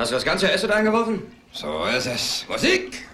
Hast du das ganze Essen eingeworfen? So ist es. Musik!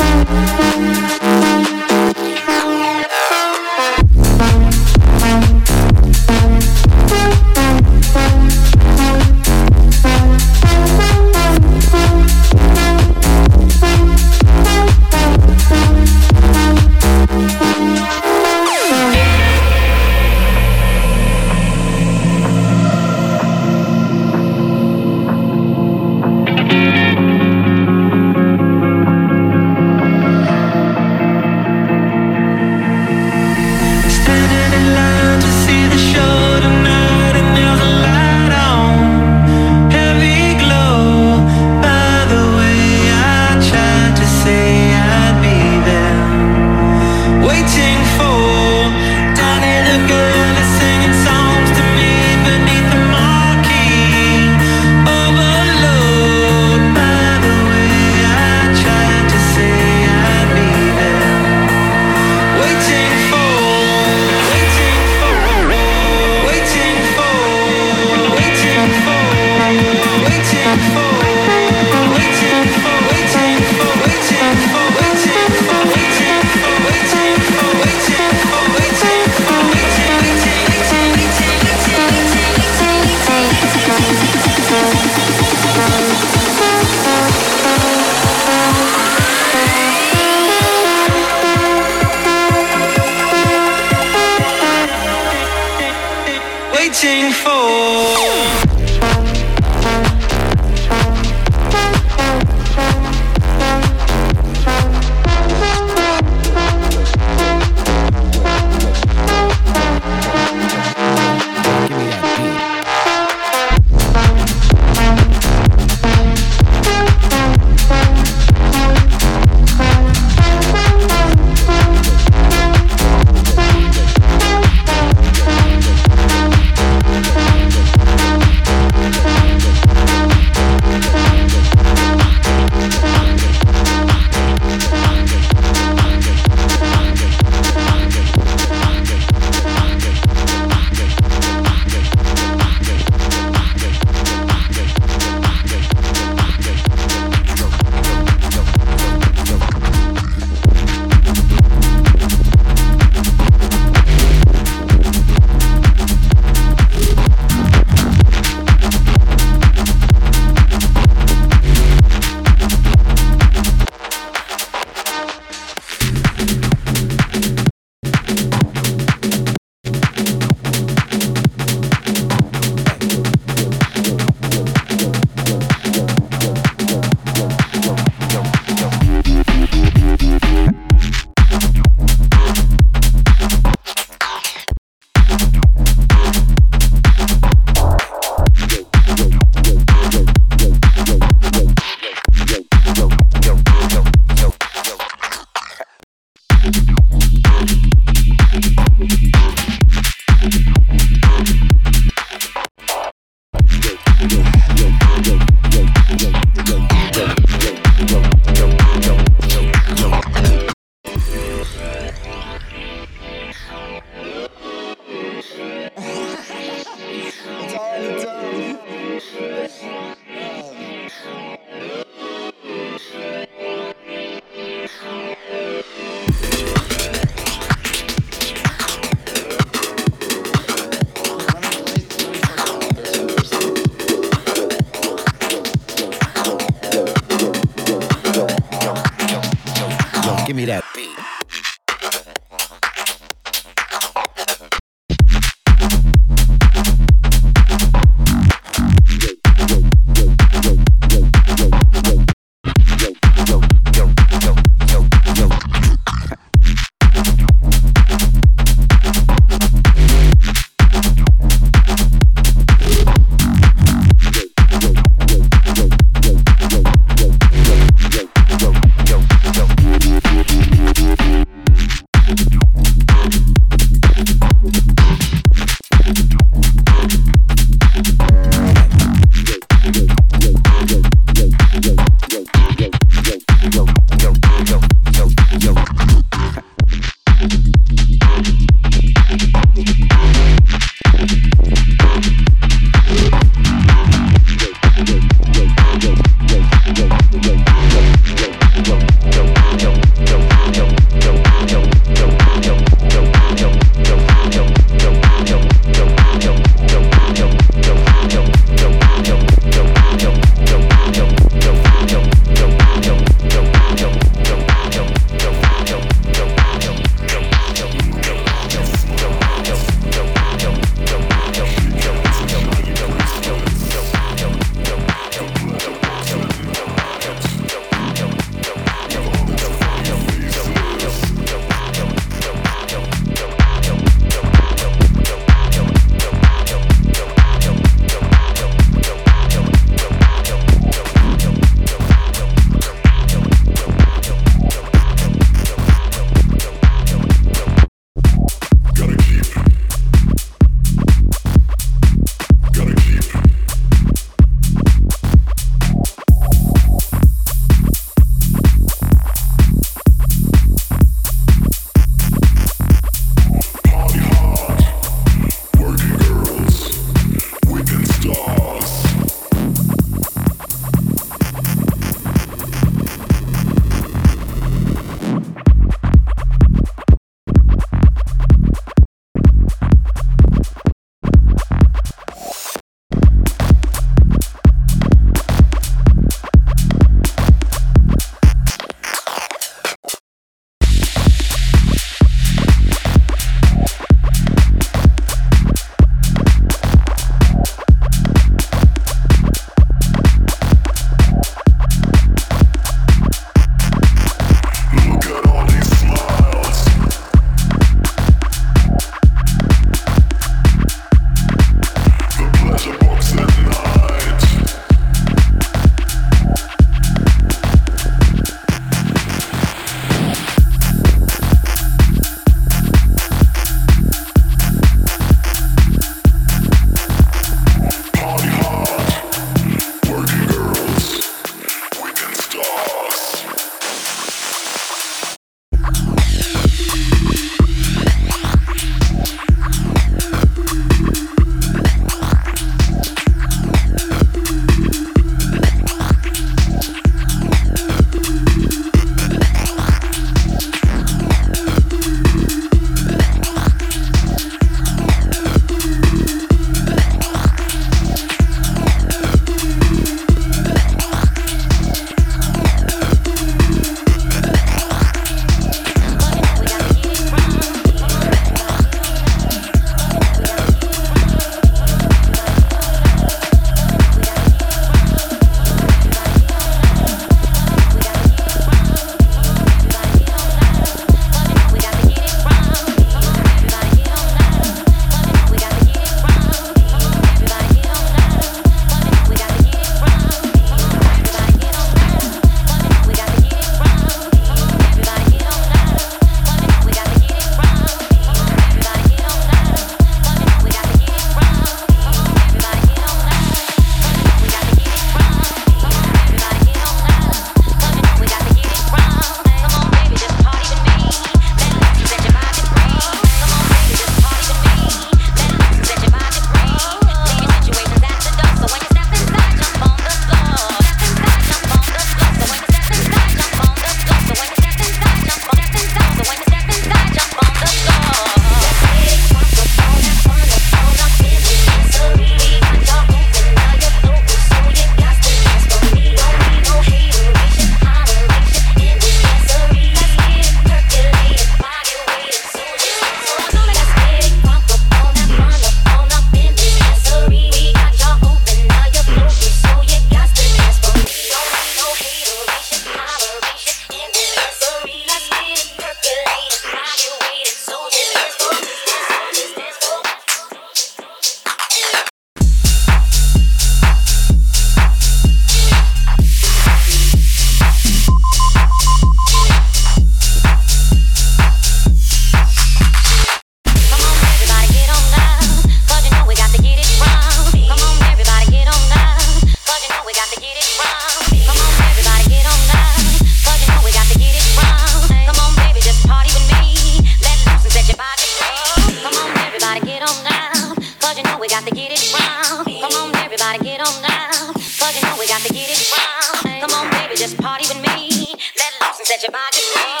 Your body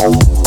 Oh.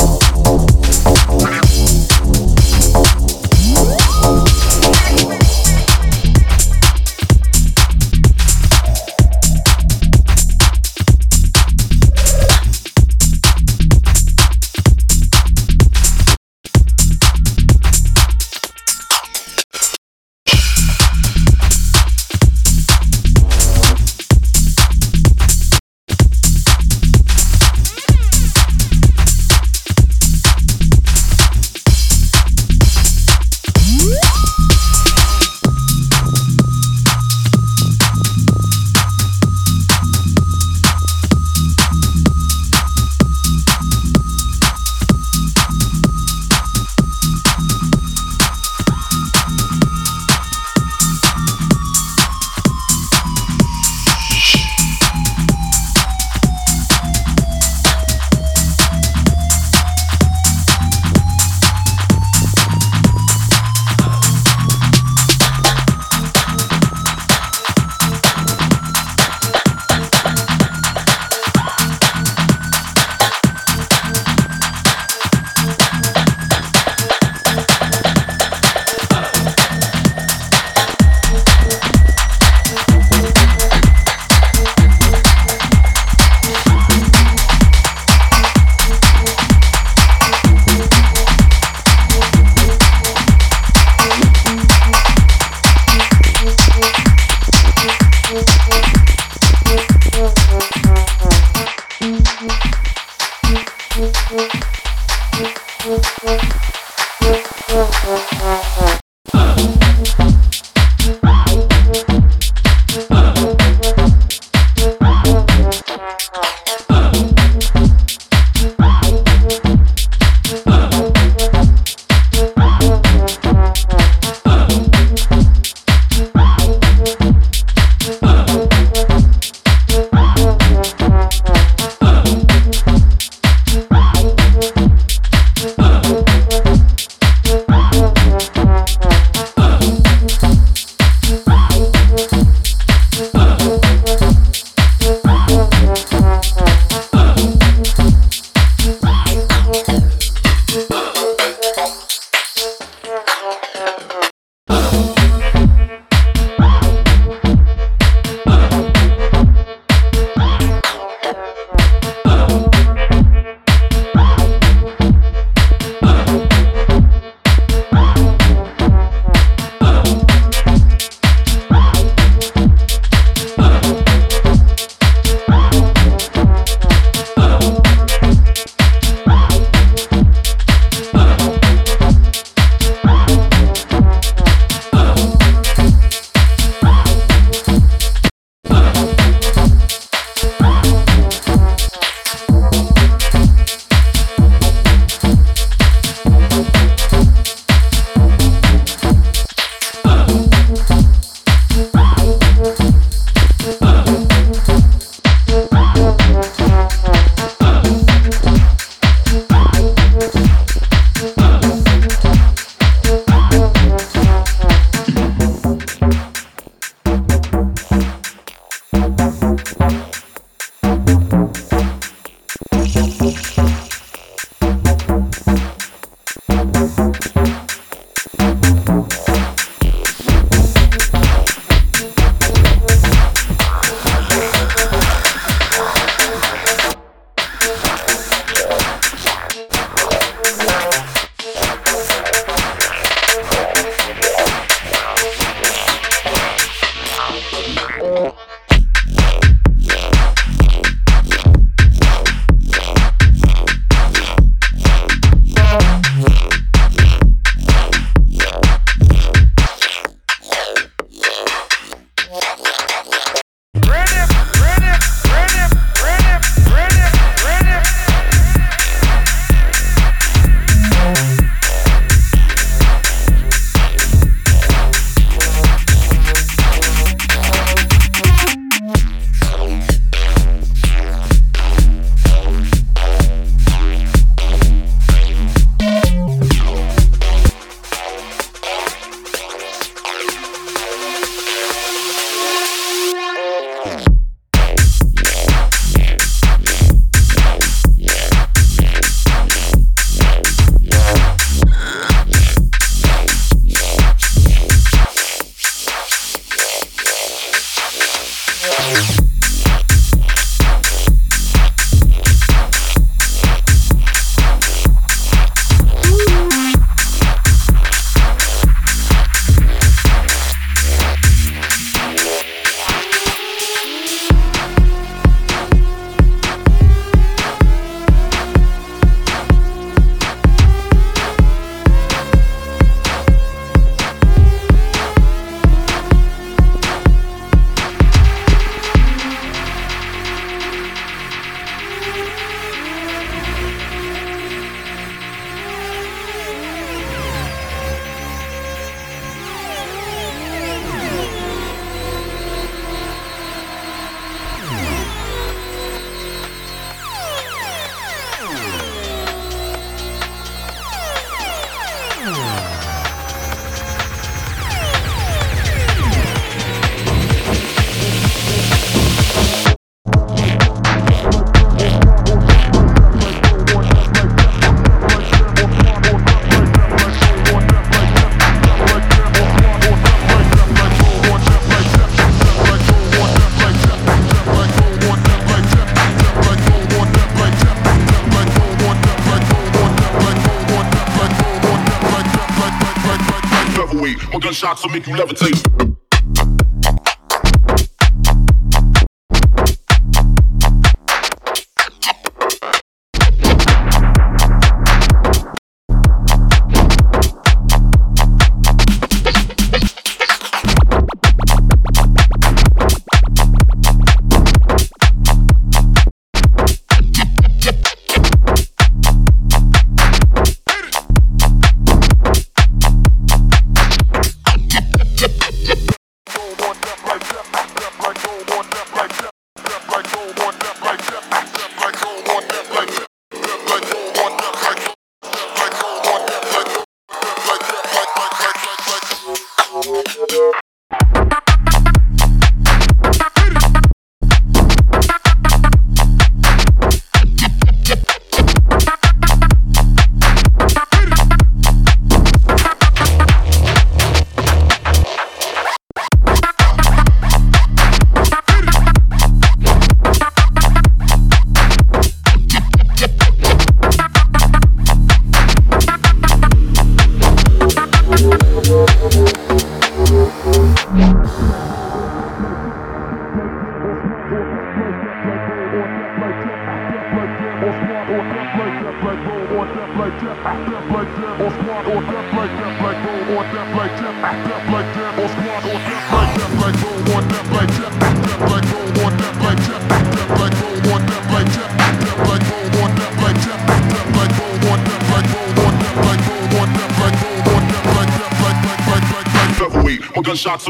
Make you levitate.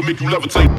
make you levitate.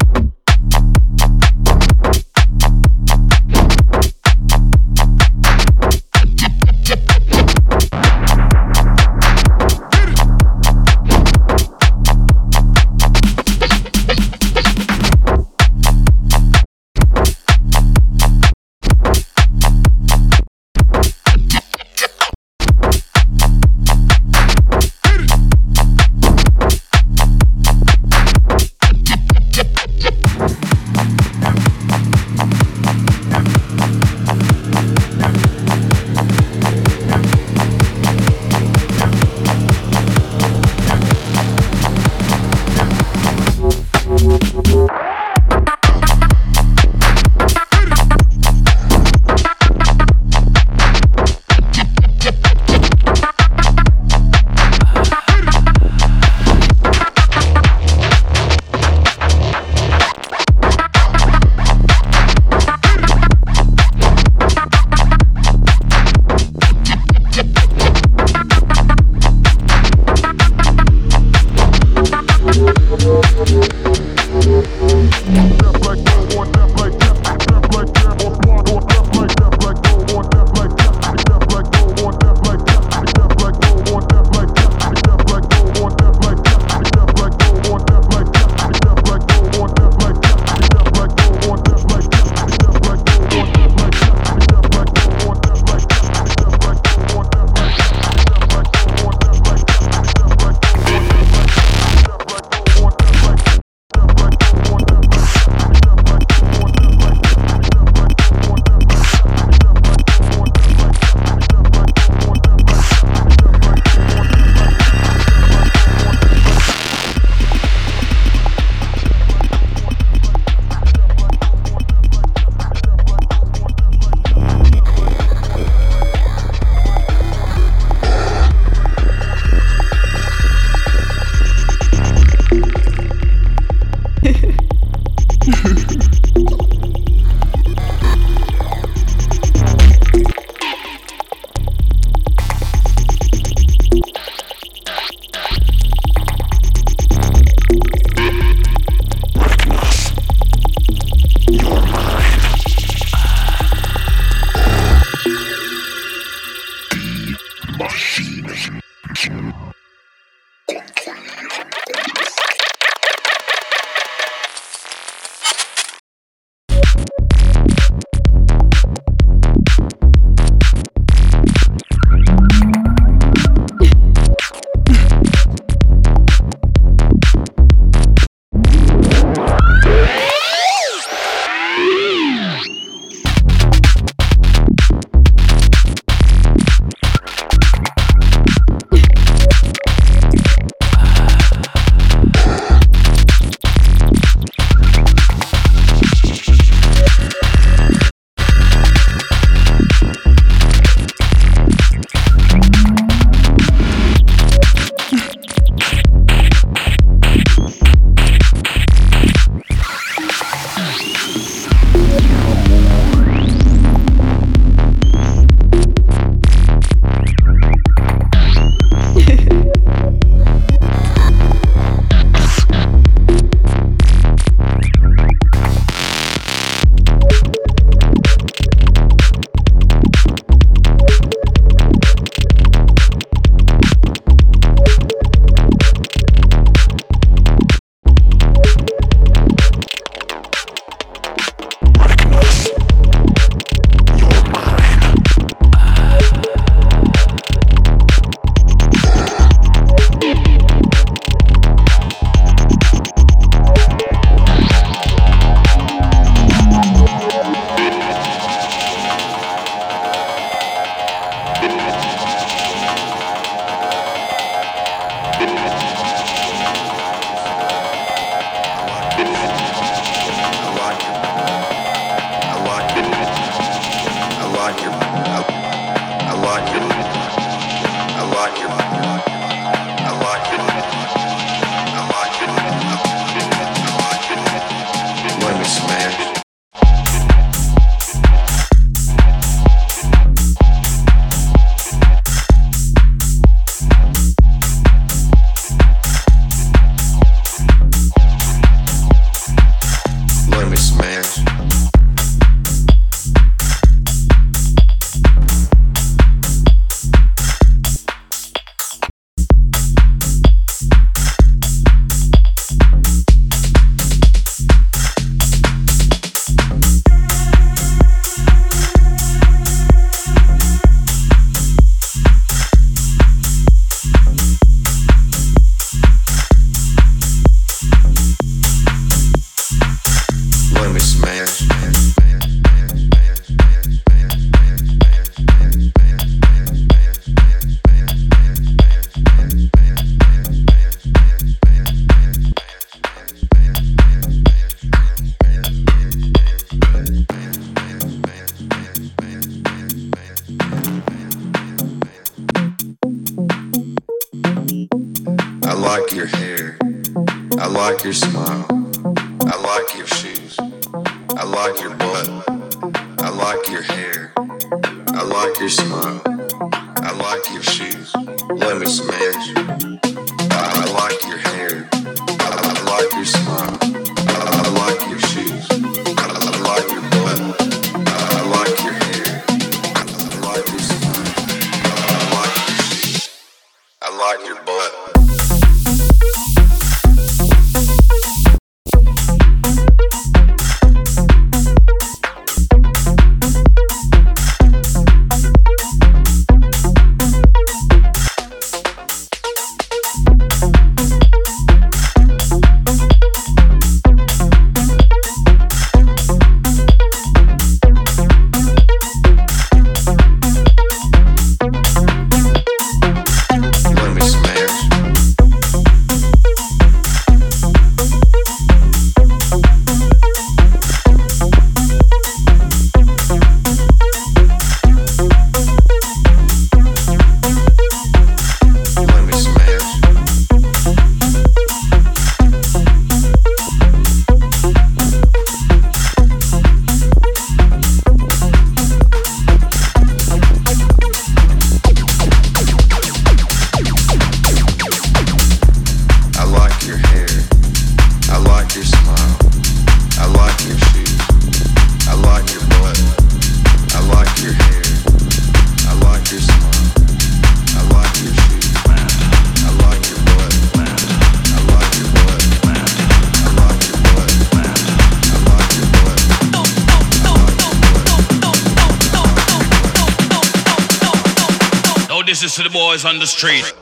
Boys on the street.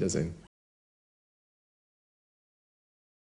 Wiedersehen.